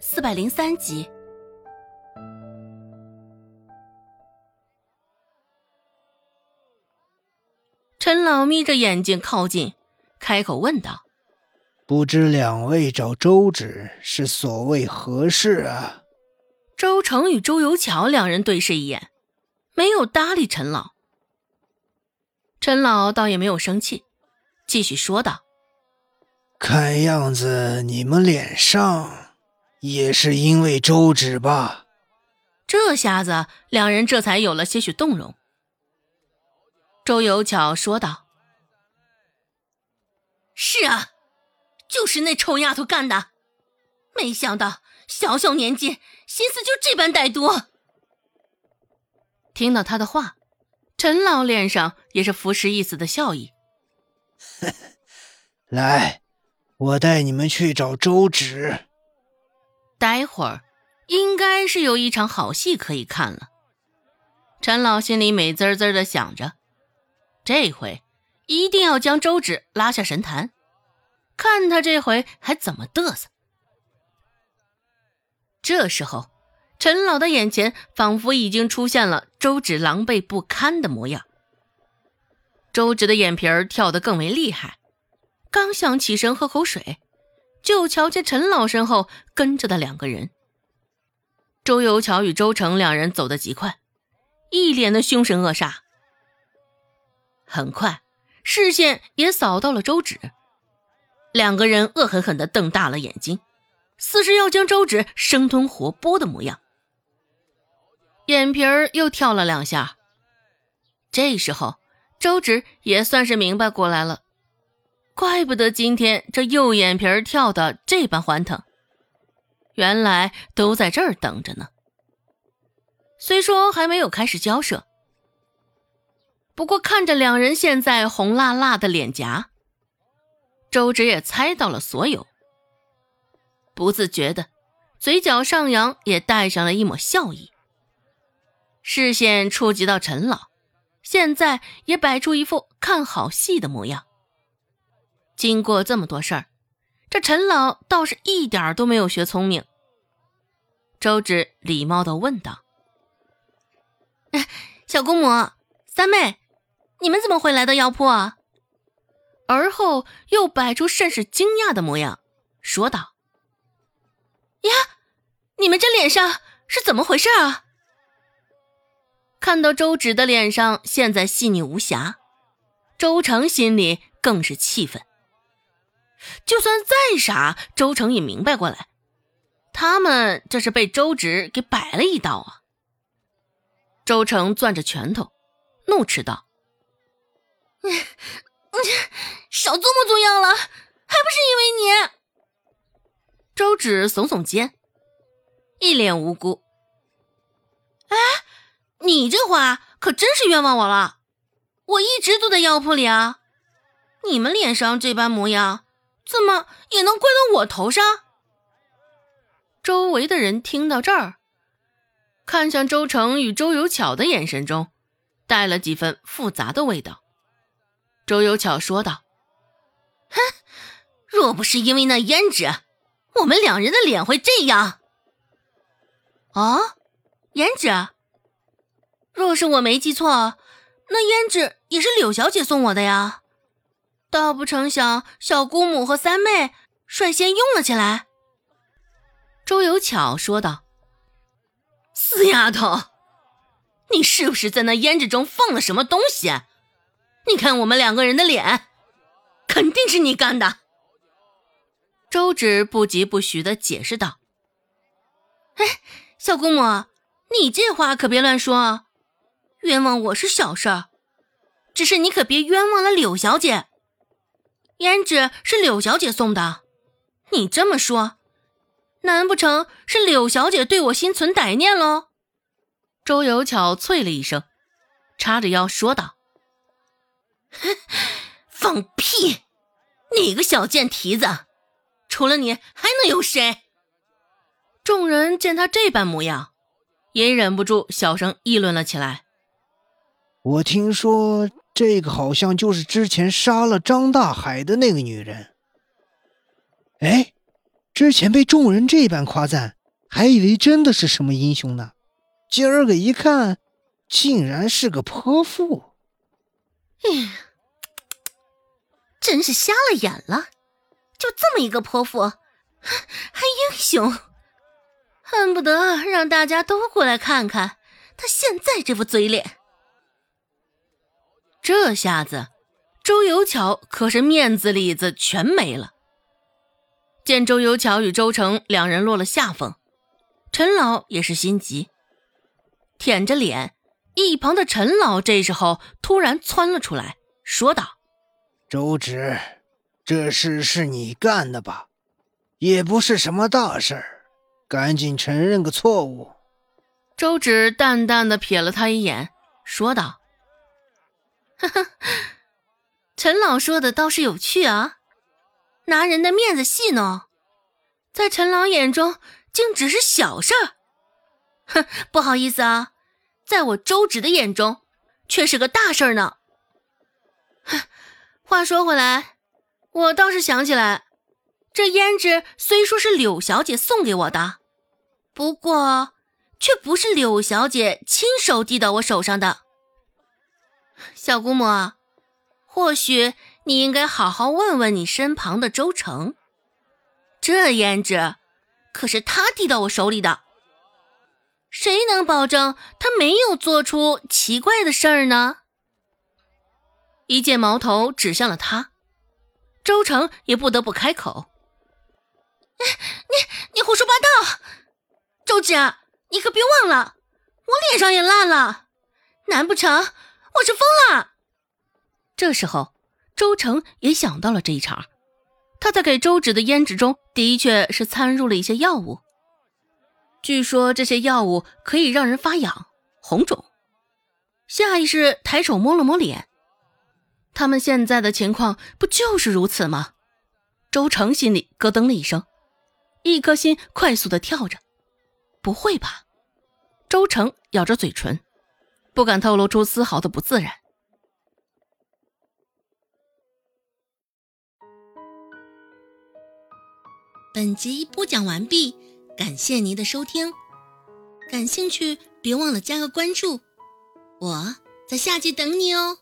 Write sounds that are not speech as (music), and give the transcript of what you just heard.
四百零三集。陈老眯着眼睛靠近，开口问道：“不知两位找周芷是所谓何事啊？”周成与周游桥两人对视一眼，没有搭理陈老。陈老倒也没有生气，继续说道：“看样子你们脸上也是因为周芷吧？”这下子两人这才有了些许动容。周有巧说道：“是啊，就是那臭丫头干的，没想到小小年纪心思就这般歹毒。”听到他的话。陈老脸上也是浮世一丝的笑意。(laughs) 来，我带你们去找周芷。待会儿应该是有一场好戏可以看了。陈老心里美滋滋的想着，这回一定要将周芷拉下神坛，看他这回还怎么嘚瑟。这时候。陈老的眼前仿佛已经出现了周芷狼狈不堪的模样。周芷的眼皮儿跳得更为厉害，刚想起身喝口水，就瞧见陈老身后跟着的两个人。周有巧与周成两人走得极快，一脸的凶神恶煞。很快，视线也扫到了周芷，两个人恶狠狠地瞪大了眼睛，似是要将周芷生吞活剥的模样。眼皮儿又跳了两下，这时候周芷也算是明白过来了，怪不得今天这右眼皮跳的这般欢腾，原来都在这儿等着呢。虽说还没有开始交涉，不过看着两人现在红辣辣的脸颊，周芷也猜到了所有，不自觉的嘴角上扬，也带上了一抹笑意。视线触及到陈老，现在也摆出一副看好戏的模样。经过这么多事儿，这陈老倒是一点都没有学聪明。周芷礼貌的问道：“小姑母、三妹，你们怎么会来到药铺啊？”而后又摆出甚是惊讶的模样，说道：“呀，你们这脸上是怎么回事啊？”看到周芷的脸上现在细腻无瑕，周成心里更是气愤。就算再傻，周成也明白过来，他们这是被周芷给摆了一道啊！周成攥着拳头，怒斥道：“你你少做模作样了，还不是因为你！”周芷耸耸肩，一脸无辜。哎。你这话可真是冤枉我了！我一直都在药铺里啊，你们脸上这般模样，怎么也能怪到我头上？周围的人听到这儿，看向周成与周有巧的眼神中，带了几分复杂的味道。周有巧说道：“哼，若不是因为那胭脂，我们两人的脸会这样？啊，胭脂？”若是我没记错，那胭脂也是柳小姐送我的呀。倒不成想小姑母和三妹率先用了起来。周有巧说道：“死丫头，你是不是在那胭脂中放了什么东西？你看我们两个人的脸，肯定是你干的。”周芷不疾不徐的解释道：“哎，小姑母，你这话可别乱说。”冤枉我是小事儿，只是你可别冤枉了柳小姐。胭脂是柳小姐送的，你这么说，难不成是柳小姐对我心存歹念喽？周有巧啐了一声，叉着腰说道：“，(laughs) 放屁！你个小贱蹄子，除了你还能有谁？”众人见他这般模样，也忍不住小声议论了起来。我听说这个好像就是之前杀了张大海的那个女人。哎，之前被众人这般夸赞，还以为真的是什么英雄呢。今儿个一看，竟然是个泼妇。哎，真是瞎了眼了！就这么一个泼妇，还英雄，恨不得让大家都过来看看他现在这副嘴脸。这下子，周有巧可是面子里子全没了。见周有巧与周成两人落了下风，陈老也是心急，舔着脸。一旁的陈老这时候突然窜了出来，说道：“周芷，这事是你干的吧？也不是什么大事儿，赶紧承认个错误。”周芷淡淡的瞥了他一眼，说道：“呵呵，陈老说的倒是有趣啊，拿人的面子戏弄，在陈老眼中竟只是小事儿。哼，(laughs) 不好意思啊。”在我周芷的眼中，却是个大事儿呢。哼 (laughs) 话说回来，我倒是想起来，这胭脂虽说是柳小姐送给我的，不过却不是柳小姐亲手递到我手上的。小姑母，或许你应该好好问问你身旁的周成，这胭脂可是他递到我手里的。谁能保证他没有做出奇怪的事儿呢？一见矛头指向了他，周成也不得不开口：“你你你胡说八道！周芷，你可别忘了，我脸上也烂了，难不成我是疯了？”这时候，周成也想到了这一茬，他在给周芷的胭脂中的确是掺入了一些药物。据说这些药物可以让人发痒、红肿。下意识抬手摸了摸脸，他们现在的情况不就是如此吗？周成心里咯噔了一声，一颗心快速的跳着。不会吧？周成咬着嘴唇，不敢透露出丝毫的不自然。本集播讲完毕。感谢您的收听，感兴趣别忘了加个关注，我在下集等你哦。